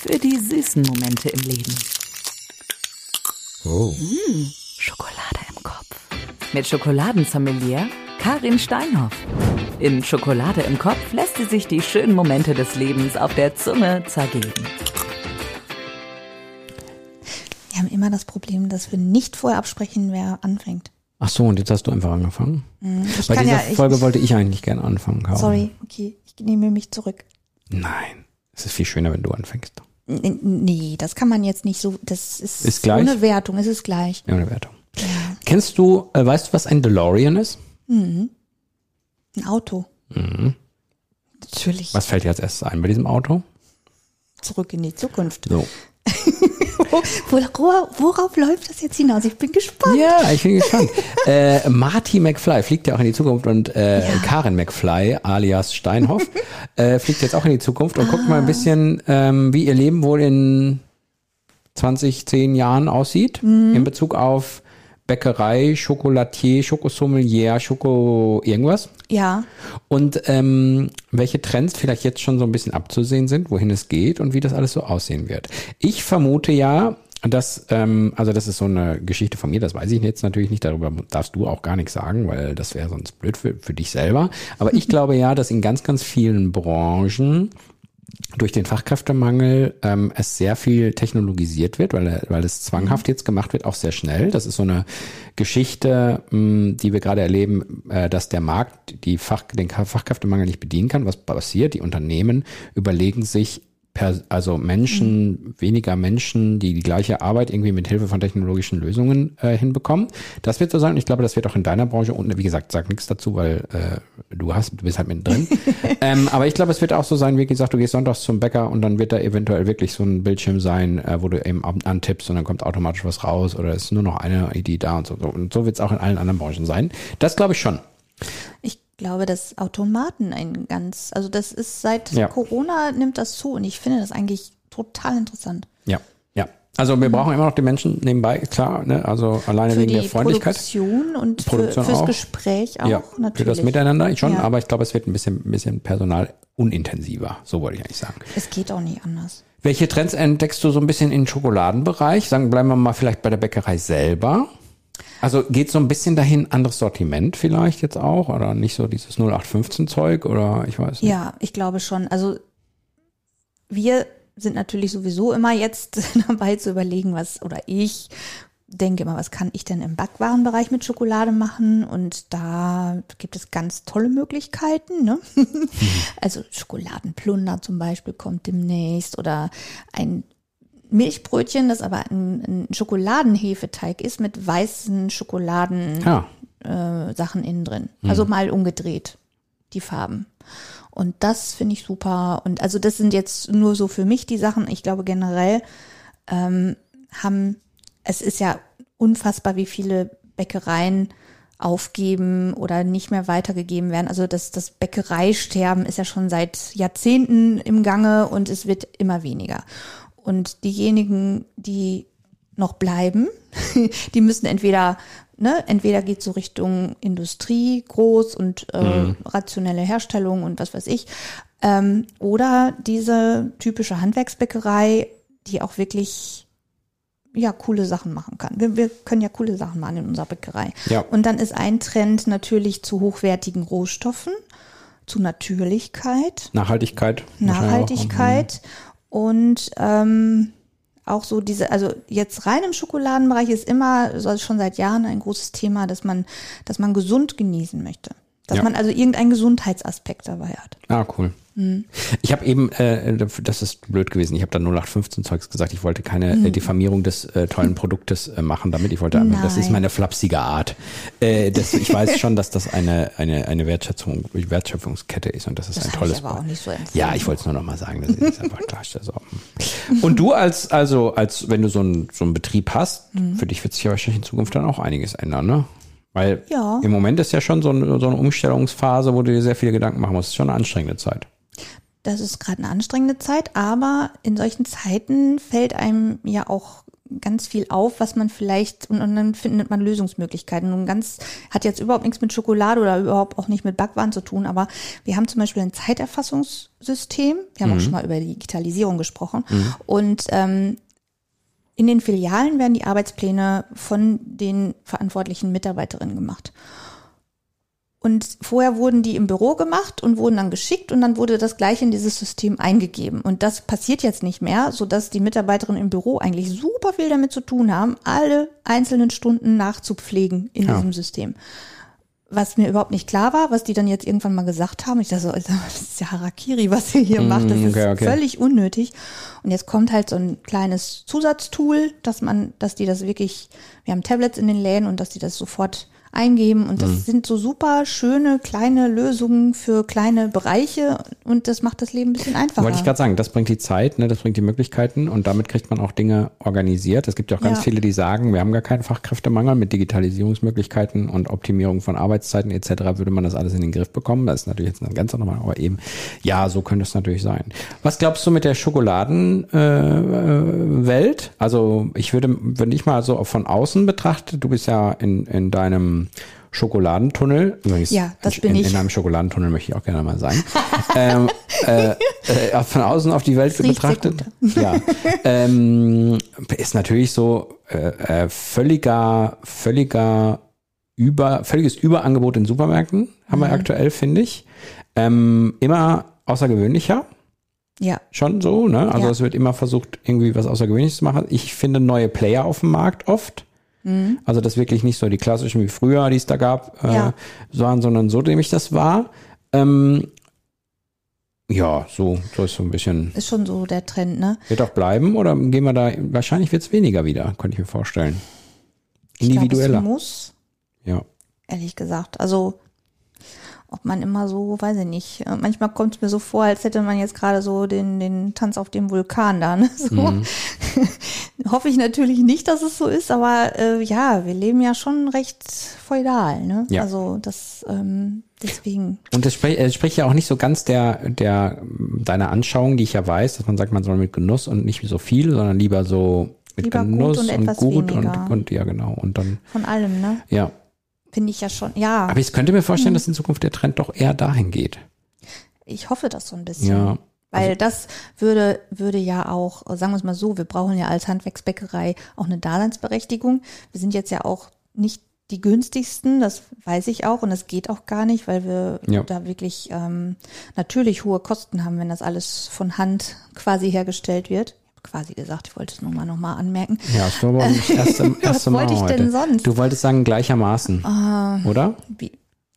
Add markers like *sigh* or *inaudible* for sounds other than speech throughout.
für die süßen Momente im Leben. Oh. Mmh, Schokolade im Kopf. Mit Schokoladensommelier Karin Steinhoff. In Schokolade im Kopf lässt sie sich die schönen Momente des Lebens auf der Zunge zergeben. Wir haben immer das Problem, dass wir nicht vorher absprechen, wer anfängt. Ach so, und jetzt hast du einfach angefangen. Hm, Ich Bei dieser ja, ich, Folge wollte ich eigentlich gerne anfangen, Karin. sorry, okay, ich nehme mich zurück. Nein, es ist viel schöner, wenn du anfängst. Nee, das kann man jetzt nicht so, das ist, Ist gleich? ohne Wertung, es ist gleich. Ja, eine Wertung. Kennst du, äh, weißt du, was ein DeLorean ist? Ein Auto. Natürlich. Was fällt dir als erstes ein bei diesem Auto? Zurück in die Zukunft. So. *laughs* Worauf, worauf läuft das jetzt hinaus? Ich bin gespannt. Ja, ich bin gespannt. *laughs* äh, Marty McFly fliegt ja auch in die Zukunft und äh, Ja. Karin McFly alias Steinhoff äh, fliegt jetzt auch in die Zukunft und guckt mal Ah. ein bisschen, ähm, wie ihr Leben wohl in 20, 10 Jahren aussieht Mhm. in Bezug auf Bäckerei, Schokolatier, Schokosommelier, Schoko irgendwas. Ja, Und ähm, welche Trends vielleicht jetzt schon so ein bisschen abzusehen sind, wohin es geht und wie das alles so aussehen wird. Ich vermute ja, dass, ähm, also das ist so eine Geschichte von mir, das weiß ich jetzt natürlich nicht, darüber darfst du auch gar nichts sagen, weil das wäre sonst blöd für, für dich selber. Aber ich *laughs* glaube ja, dass in ganz, ganz vielen Branchen durch den Fachkräftemangel ähm, es sehr viel technologisiert wird, weil, weil es zwanghaft jetzt gemacht wird, auch sehr schnell. Das ist so eine Geschichte, mh, die wir gerade erleben, äh, dass der Markt die Fach, den Fachkräftemangel nicht bedienen kann. Was passiert? Die Unternehmen überlegen sich, also Menschen, weniger Menschen, die die gleiche Arbeit irgendwie mit Hilfe von technologischen Lösungen äh, hinbekommen. Das wird so sein. Und ich glaube, das wird auch in deiner Branche und wie gesagt, sag nichts dazu, weil äh, du hast, du bist halt mittendrin. *laughs* ähm, aber ich glaube, es wird auch so sein, wie gesagt, du gehst sonntags zum Bäcker und dann wird da eventuell wirklich so ein Bildschirm sein, äh, wo du eben an- antippst und dann kommt automatisch was raus oder es ist nur noch eine Idee da und so. Und so wird es auch in allen anderen Branchen sein. Das glaube ich schon. Ich glaube, dass Automaten ein ganz, also das ist seit Ja. Corona nimmt das zu und ich finde das eigentlich total interessant. Ja, ja. Also wir brauchen immer noch die Menschen nebenbei, klar, ne? also alleine Für wegen der Freundlichkeit. Produktion und Produktion für, fürs auch. Gespräch auch ja, natürlich. für das Miteinander schon, Ja. aber ich glaube, es wird ein bisschen, ein bisschen personal unintensiver. So wollte ich eigentlich sagen. Es geht auch nicht anders. Welche Trends entdeckst du so ein bisschen im Schokoladenbereich? Sagen, bleiben wir mal vielleicht bei der Bäckerei selber. Also geht so ein bisschen dahin, anderes Sortiment vielleicht jetzt auch oder nicht so dieses 0815 Zeug oder ich weiß nicht. Ja, ich glaube schon. Also wir sind natürlich sowieso immer jetzt *laughs* dabei zu überlegen, was, oder ich denke immer, was kann ich denn im Backwarenbereich mit Schokolade machen? Und da gibt es ganz tolle Möglichkeiten. Ne? *laughs* Also Schokoladenplunder zum Beispiel kommt demnächst oder ein Milchbrötchen, das aber ein, ein Schokoladenhefeteig ist mit weißen Schokoladen Ja, äh, Sachen innen drin. Also mal umgedreht, die Farben. Und das finde ich super. Und also das sind jetzt nur so für mich die Sachen. Ich glaube generell ähm, haben, es ist ja unfassbar, wie viele Bäckereien aufgeben oder nicht mehr weitergegeben werden. Also das, das Bäckereisterben ist ja schon seit Jahrzehnten im Gange und es wird immer weniger. Und diejenigen, die noch bleiben, *laughs* die müssen entweder, ne, entweder geht so Richtung Industrie groß und äh, rationelle Herstellung und was weiß ich, ähm, oder diese typische Handwerksbäckerei, die auch wirklich ja coole Sachen machen kann. Wir, wir können ja coole Sachen machen in unserer Bäckerei. Ja. Und dann ist ein Trend natürlich zu hochwertigen Rohstoffen, zu Natürlichkeit. Nachhaltigkeit. Nachhaltigkeit und ähm, auch so diese, also jetzt rein im Schokoladenbereich ist immer, so schon seit Jahren ein großes Thema, dass man, dass man gesund genießen möchte. Dass Ja. man also irgendeinen Gesundheitsaspekt dabei hat. Ah, cool. Mhm. Ich habe eben, äh, das ist blöd gewesen, ich habe da 0815 Zeugs gesagt, ich wollte keine Mhm. äh, Diffamierung des äh, tollen Produktes äh, machen damit. Ich wollte einfach, das ist Nein. meine flapsige Art. Äh, das, ich weiß schon, dass das eine, eine, eine Wertschätzung, Wertschöpfungskette ist und das ist Das ein habe ich tolles aber auch nicht so empfunden. Ja, ich wollte es nur noch mal sagen, das ist einfach klar. So. Und du als, also, als wenn du so einen so einen Betrieb hast, Mhm. für dich wird sich ja wahrscheinlich in Zukunft dann auch einiges ändern, ne? Weil Ja. im Moment ist ja schon so eine, so eine Umstellungsphase, wo du dir sehr viele Gedanken machen musst. Das ist schon eine anstrengende Zeit. Das ist gerade eine anstrengende Zeit, aber in solchen Zeiten fällt einem ja auch ganz viel auf, was man vielleicht, und, und dann findet man Lösungsmöglichkeiten. Und ganz, hat jetzt überhaupt nichts mit Schokolade oder überhaupt auch nicht mit Backwaren zu tun, aber wir haben zum Beispiel ein Zeiterfassungssystem. Wir haben auch schon mal über Digitalisierung gesprochen. Und ähm, in den Filialen werden die Arbeitspläne von den verantwortlichen Mitarbeiterinnen gemacht. Und vorher wurden die im Büro gemacht und wurden dann geschickt und dann wurde das gleich in dieses System eingegeben. Und das passiert jetzt nicht mehr, sodass die Mitarbeiterinnen im Büro eigentlich super viel damit zu tun haben, alle einzelnen Stunden nachzupflegen in Ja. diesem System. Was mir überhaupt nicht klar war, was die dann jetzt irgendwann mal gesagt haben. Ich dachte so, das ist ja Harakiri, was ihr hier macht. Das okay, ist okay. völlig unnötig. Und jetzt kommt halt so ein kleines Zusatztool, dass man, dass die das wirklich, wir haben Tablets in den Läden und dass die das sofort eingeben und das Mhm. sind so super schöne kleine Lösungen für kleine Bereiche und das macht das Leben ein bisschen einfacher. Wollte ich gerade sagen, das bringt die Zeit, ne, das bringt die Möglichkeiten und damit kriegt man auch Dinge organisiert. Es gibt ja auch ganz Ja. viele, die sagen, wir haben gar keinen Fachkräftemangel mit Digitalisierungsmöglichkeiten und Optimierung von Arbeitszeiten etc. würde man das alles in den Griff bekommen. Das ist natürlich jetzt eine ganz andere Meinung, aber eben, ja, so könnte es natürlich sein. Was glaubst du mit der Schokoladenwelt? Äh, also ich würde, wenn ich mal so von außen betrachte, du bist ja in, in deinem Schokoladentunnel. Übrigens, Ja, das in, bin ich. In einem Schokoladentunnel möchte ich auch gerne mal sein. *laughs* ähm, äh, äh, von außen auf die Welt Das betrachtet. Ja. ähm, ist natürlich so äh, äh, völliger, völliger über, völliges Überangebot in Supermärkten haben Mhm. wir aktuell, finde ich. Ähm, immer außergewöhnlicher. ja, Schon so, ne? Also Ja. es wird immer versucht, irgendwie was Außergewöhnliches zu machen. Ich finde neue Player auf dem Markt oft. Mhm. Also das wirklich nicht so die klassischen wie früher, die es da gab, äh, Ja. waren, sondern so, dem ich das war. Ähm, ja, so, so ist so ein bisschen. ist schon so der Trend, ne? Wird auch bleiben oder gehen wir da, wahrscheinlich wird es weniger wieder, könnte ich mir vorstellen. Ich glaub, Individueller. es muss, ja. ehrlich gesagt. Also ob man immer so, weiß ich nicht. äh, Manchmal kommt es mir so vor, als hätte man jetzt gerade so den, den Tanz auf dem Vulkan da. Ne? *laughs* So. Mhm. *laughs* Hoffe ich natürlich nicht, dass es so ist, aber äh, ja, wir leben ja schon recht feudal. Ne? Ja. Also das ähm, deswegen. Und das spricht, es spricht ja auch nicht so ganz der, der, deiner Anschauung, die ich ja weiß, dass man sagt, man soll mit Genuss und nicht so viel, sondern lieber so mit Lieber gut Genuss und und, etwas gut und, weniger. und, ja, genau. Und dann, Von allem, ne? ja. Finde ich ja schon. Ja, Aber ich könnte mir vorstellen, dass in Zukunft der Trend doch eher dahin geht. ich hoffe das so ein bisschen. Ja. Weil das würde, würde ja auch, sagen wir es mal so, wir brauchen ja als Handwerksbäckerei auch eine Daseinsberechtigung. Wir sind jetzt ja auch nicht die günstigsten, das weiß ich auch und das geht auch gar nicht, weil wir Ja. da wirklich ähm, natürlich hohe Kosten haben, wenn das alles von Hand quasi hergestellt wird. Quasi gesagt, ich wollte es nur mal noch mal anmerken. Ja, das war aber *laughs* das erste, *laughs* erste Mal wollte ich heute. denn sonst? Du wolltest sagen gleichermaßen, oder? Wie,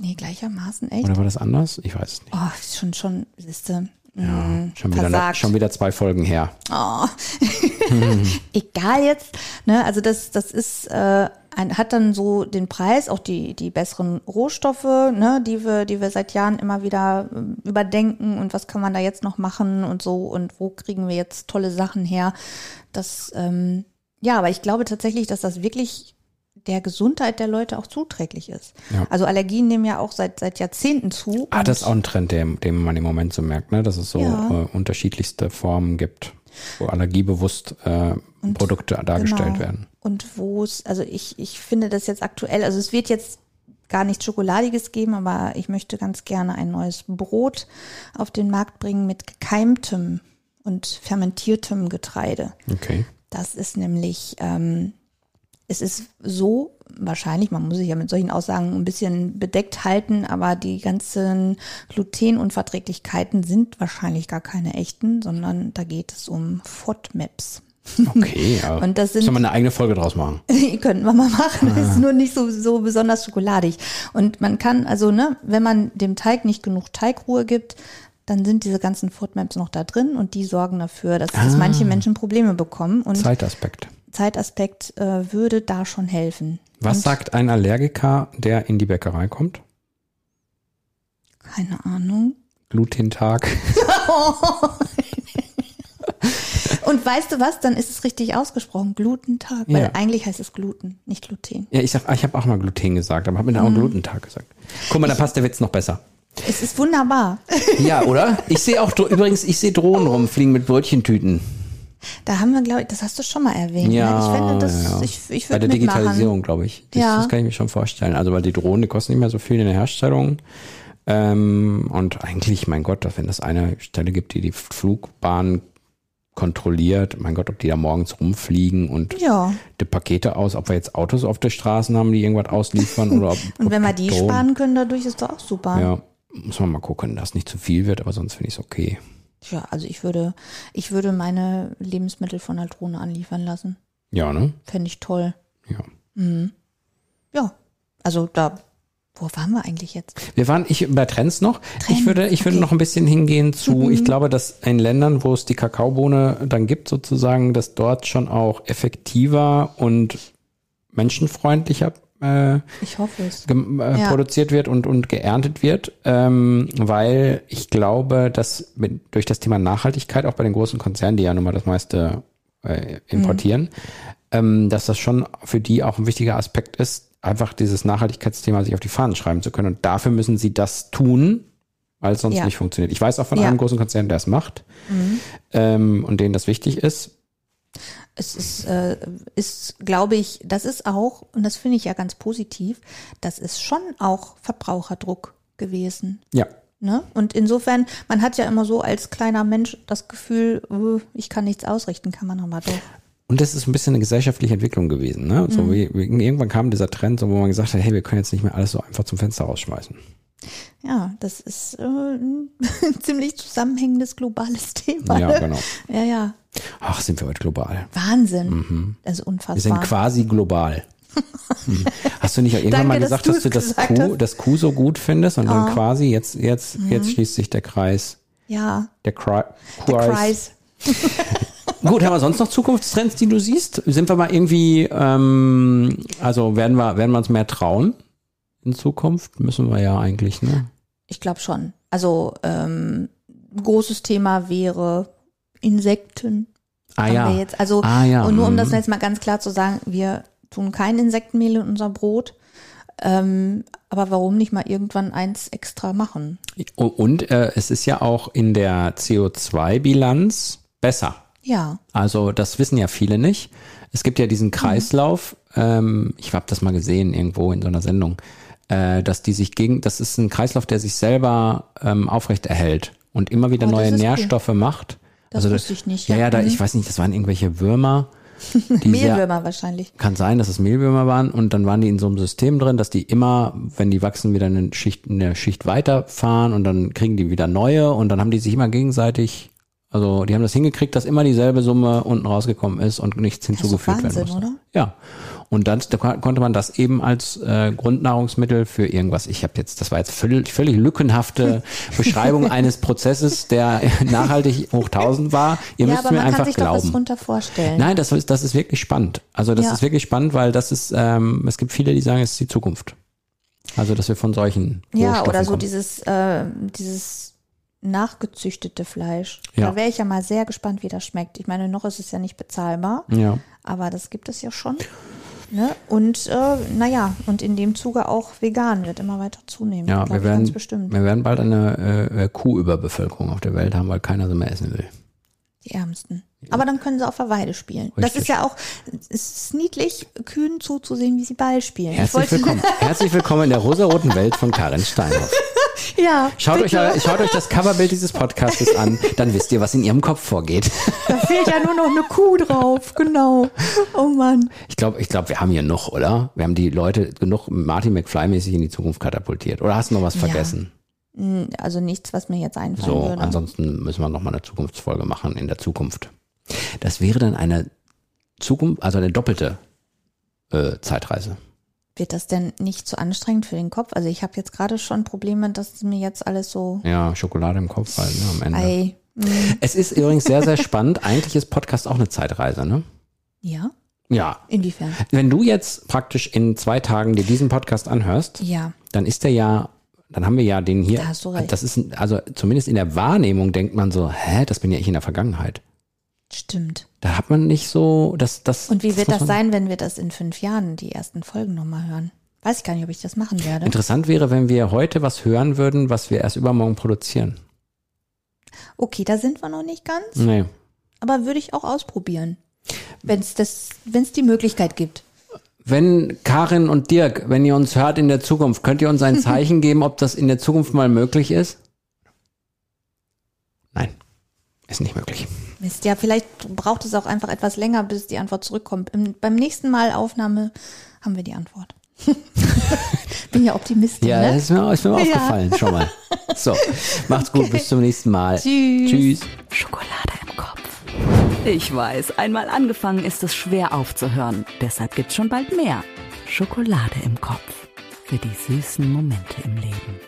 nee, gleichermaßen echt. Oder war das anders? Ich weiß es nicht. Oh, schon, schon, siehste, Ja, mh, schon, wieder, versagt. schon wieder zwei Folgen her. Oh. *laughs* Egal jetzt, ne? Also das, das ist, äh, hat dann so den Preis, auch die, die besseren Rohstoffe, ne, die wir, die wir seit Jahren immer wieder ähm, überdenken und was kann man da jetzt noch machen und so und wo kriegen wir jetzt tolle Sachen her. Das, ähm, ja, aber ich glaube tatsächlich, dass das wirklich der Gesundheit der Leute auch zuträglich ist. Ja. Also Allergien nehmen ja auch seit, seit Jahrzehnten zu. Ah, das ist auch ein Trend, den, den man im Moment so merkt, ne? dass es so Ja. äh, unterschiedlichste Formen gibt, wo allergiebewusst äh, Produkte dargestellt Genau. werden. Und wo es, also ich, ich finde das jetzt aktuell, also es wird jetzt gar nichts Schokoladiges geben, aber ich möchte ganz gerne ein neues Brot auf den Markt bringen mit gekeimtem und fermentiertem Getreide. Okay. Das ist nämlich, ähm, es ist so wahrscheinlich, man muss sich ja mit solchen Aussagen ein bisschen bedeckt halten, aber die ganzen Glutenunverträglichkeiten sind wahrscheinlich gar keine echten, sondern da geht es um FODMAPs. Okay, ja. *laughs* Und das sind- Sollen wir eine eigene Folge draus machen? *laughs* Könnten wir mal machen. Das ist nur nicht so, so besonders schokoladig. Und man kann, also, ne, wenn man dem Teig nicht genug Teigruhe gibt, dann sind diese ganzen Foodmaps noch da drin und die sorgen dafür, dass, dass Ah. manche Menschen Probleme bekommen. Und Zeitaspekt. Zeitaspekt äh, würde da schon helfen. Was und, sagt ein Allergiker, der in die Bäckerei kommt? Keine Ahnung. Glutentag. *laughs* Und weißt du was? Dann ist es richtig ausgesprochen. Glutentag. Weil Ja. eigentlich heißt es Gluten, nicht Gluten. Ja, ich sag, ich habe auch mal Gluten gesagt, aber habe mir dann Mhm. auch Glutentag gesagt. Guck mal, da passt der Witz noch besser. Es ist wunderbar. Ja, oder? Ich sehe auch, übrigens, ich sehe Drohnen rumfliegen mit Brötchentüten. Da haben wir, glaube ich, das hast du schon mal erwähnt. Ja, ne? Ich finde, das, ja. ich, ich Bei würde der mitmachen. Digitalisierung, glaube ich. Das, Ja. das kann ich mir schon vorstellen. Also, weil die Drohnen, die kosten nicht mehr so viel in der Herstellung. Ähm, und eigentlich, mein Gott, wenn es eine Stelle gibt, die die Flugbahn kontrolliert, mein Gott, ob die da morgens rumfliegen und Ja. die Pakete aus, ob wir jetzt Autos auf der Straßen haben, die irgendwas ausliefern oder ob. *laughs* Und ob wenn wir die Drohnen. sparen können, dadurch ist doch auch super. Ja, muss man mal gucken, dass nicht zu viel wird, aber sonst finde ich es okay. Ja, also ich würde, ich würde meine Lebensmittel von der Drohne anliefern lassen. Ja, ne? Fände ich toll. Ja. Ja. Also da, wo waren wir eigentlich jetzt? Wir waren ich bei Trends noch. Trends, ich würde, ich würde okay. Mhm. noch ein bisschen hingehen zu, ich glaube, dass in Ländern, wo es die Kakaobohne dann gibt, sozusagen, dass dort schon auch effektiver und menschenfreundlicher äh, Ich hoffe es. äh, Ja. produziert wird und, und geerntet wird, ähm, weil ich glaube, dass mit, durch das Thema Nachhaltigkeit auch bei den großen Konzernen, die ja nun mal das meiste äh, importieren, ähm, dass das schon für die auch ein wichtiger Aspekt ist, einfach dieses Nachhaltigkeitsthema sich auf die Fahnen schreiben zu können. Und dafür müssen sie das tun, weil es sonst Ja. nicht funktioniert. Ich weiß auch von Ja. einem großen Konzern, der es macht ähm, und denen das wichtig ist. Es ist, äh, ist, glaube ich, das ist auch, und das finde ich ja ganz positiv, das ist schon auch Verbraucherdruck gewesen. Ja. Ne? Und insofern, man hat ja immer so als kleiner Mensch das Gefühl, äh, ich kann nichts ausrichten, kann man aber doch. Und das ist ein bisschen eine gesellschaftliche Entwicklung gewesen. Ne? Mhm. So wie, wie, irgendwann kam dieser Trend, so, wo man gesagt hat, hey, wir können jetzt nicht mehr alles so einfach zum Fenster rausschmeißen. Ja, das ist äh, ein *laughs* ziemlich zusammenhängendes globales Thema. Ja, ne? genau. Ja, ja. Ach, sind wir heute global. Wahnsinn. Das ist Wir sind unfassbar. quasi global. *laughs* Hm. Hast du nicht auch irgendwann Danke, mal dass gesagt, du dass du das Q, hast. das Q so gut findest und dann Oh. quasi jetzt, jetzt, Mhm. jetzt schließt sich der Kreis. ja, Der Kreis. der Kreis. *laughs* *laughs* Gut, haben wir sonst noch Zukunftstrends, die du siehst? Sind wir mal irgendwie, ähm, also werden wir, werden wir uns mehr trauen in Zukunft? Müssen wir ja eigentlich, ne? Ich glaube schon. Also ähm, ein großes Thema wäre Insekten. Ah ja. jetzt. Also Ah, ja, und nur um mhm. das jetzt mal ganz klar zu sagen, wir tun kein Insektenmehl in unser Brot. Ähm, aber warum nicht mal irgendwann eins extra machen? Und äh, es ist ja auch in der CO2-Bilanz besser. Ja, Also das wissen ja viele nicht. Es gibt ja diesen Kreislauf, ähm, ich habe das mal gesehen irgendwo in so einer Sendung, äh, dass die sich gegen, das ist ein Kreislauf, der sich selber ähm, aufrecht erhält und immer wieder Oh, neue ist cool. Nährstoffe macht. Also Das wusste ich nicht, Ja, ja. da, Mhm. ich weiß nicht, das waren irgendwelche Würmer. *laughs* Die sehr, Mehlwürmer wahrscheinlich. kann sein, dass es Mehlwürmer waren und dann waren die in so einem System drin, dass die immer, wenn die wachsen, wieder eine Schicht, eine Schicht weiterfahren und dann kriegen die wieder neue und dann haben die sich immer gegenseitig, also die haben das hingekriegt, dass immer dieselbe Summe unten rausgekommen ist und nichts hinzugefügt werden Wahnsinn, musste. oder? Ja. Und dann da kon- konnte man das eben als äh, Grundnahrungsmittel für irgendwas. Ich habe jetzt, das war jetzt völlig, völlig lückenhafte *laughs* Beschreibung eines Prozesses, der *laughs* nachhaltig hoch 1000 war. Ihr ja, müsst mir einfach doch glauben. was drunter vorstellen. Nein, das ist, das ist wirklich spannend. Also das Ja. ist wirklich spannend, weil das ist, ähm, es gibt viele, die sagen, es ist die Zukunft. Also, dass wir von solchen Ja, oder so kommen. dieses, äh, dieses nachgezüchtete Fleisch. Ja. Da wäre ich ja mal sehr gespannt, wie das schmeckt. Ich meine, noch ist es ja nicht bezahlbar, Ja, aber das gibt es ja schon. Ne? Und äh, naja, und in dem Zuge auch vegan wird immer weiter zunehmen. ja wir werden, wir werden bald eine äh, äh, Kuhüberbevölkerung auf der Welt haben, weil keiner sie mehr essen will. Die Ärmsten. Aber dann können sie auf der Weide spielen. Das Richtig. ist ja auch, es ist niedlich, Kühen zuzusehen, wie sie Ball spielen. Ich Herzlich willkommen. Herzlich willkommen in der rosaroten Welt von Karin Steinhoff. *laughs* *laughs* Ja, Schaut euch, schaut euch das Coverbild dieses Podcastes an, dann wisst ihr, was in ihrem Kopf vorgeht. Da fehlt ja nur noch eine Kuh drauf, genau. Oh Mann. Ich glaube, ich glaube, wir haben hier noch, oder? Wir haben die Leute genug Martin McFly-mäßig in die Zukunft katapultiert. Oder hast du noch was vergessen? Hm, Also nichts, was mir jetzt einfallen So, würde. ansonsten müssen wir nochmal eine Zukunftsfolge machen in der Zukunft. Das wäre dann eine Zukunft, also eine doppelte äh, Zeitreise. Wird das denn nicht zu anstrengend für den Kopf? Also ich habe jetzt gerade schon Probleme, dass mir jetzt alles so Ja, Schokolade im Kopf halt, ne, am Ende. ei. hm, Es ist übrigens sehr, sehr spannend. Eigentlich ist Podcast auch eine Zeitreise, ne? Ja? Ja. Inwiefern? Wenn du jetzt praktisch in zwei Tagen dir diesen Podcast anhörst, Ja. dann ist der ja, dann haben wir ja den hier. Da hast du recht. Das ist, also zumindest in der Wahrnehmung denkt man so, hä, das bin ja ich in der Vergangenheit. Stimmt. Da hat man nicht so, das, das. Und wie wird muss das sein, wenn wir das in fünf Jahren, die ersten Folgen nochmal hören? Weiß ich gar nicht, ob ich das machen werde. Interessant wäre, wenn wir heute was hören würden, was wir erst übermorgen produzieren. Okay, da sind wir noch nicht ganz. Nee. Aber würde ich auch ausprobieren. Wenn es das, wenn es die Möglichkeit gibt. Wenn Karin und Dirk, wenn ihr uns hört in der Zukunft, könnt ihr uns ein *laughs* Zeichen geben, ob das in der Zukunft mal möglich ist? Nein, ist nicht möglich. Mist, ja, vielleicht braucht es auch einfach etwas länger, bis die Antwort zurückkommt. Im, beim nächsten Mal Aufnahme haben wir die Antwort. *laughs* Bin ja Optimistin. Ja, ne? das ist mir, ist mir Ja. aufgefallen, schon mal. So, macht's gut, *laughs* bis zum nächsten Mal. Tschüss. Tschüss. Schokolade im Kopf. Ich weiß, einmal angefangen ist es schwer aufzuhören. Deshalb gibt's schon bald mehr. Schokolade im Kopf. Für die süßen Momente im Leben.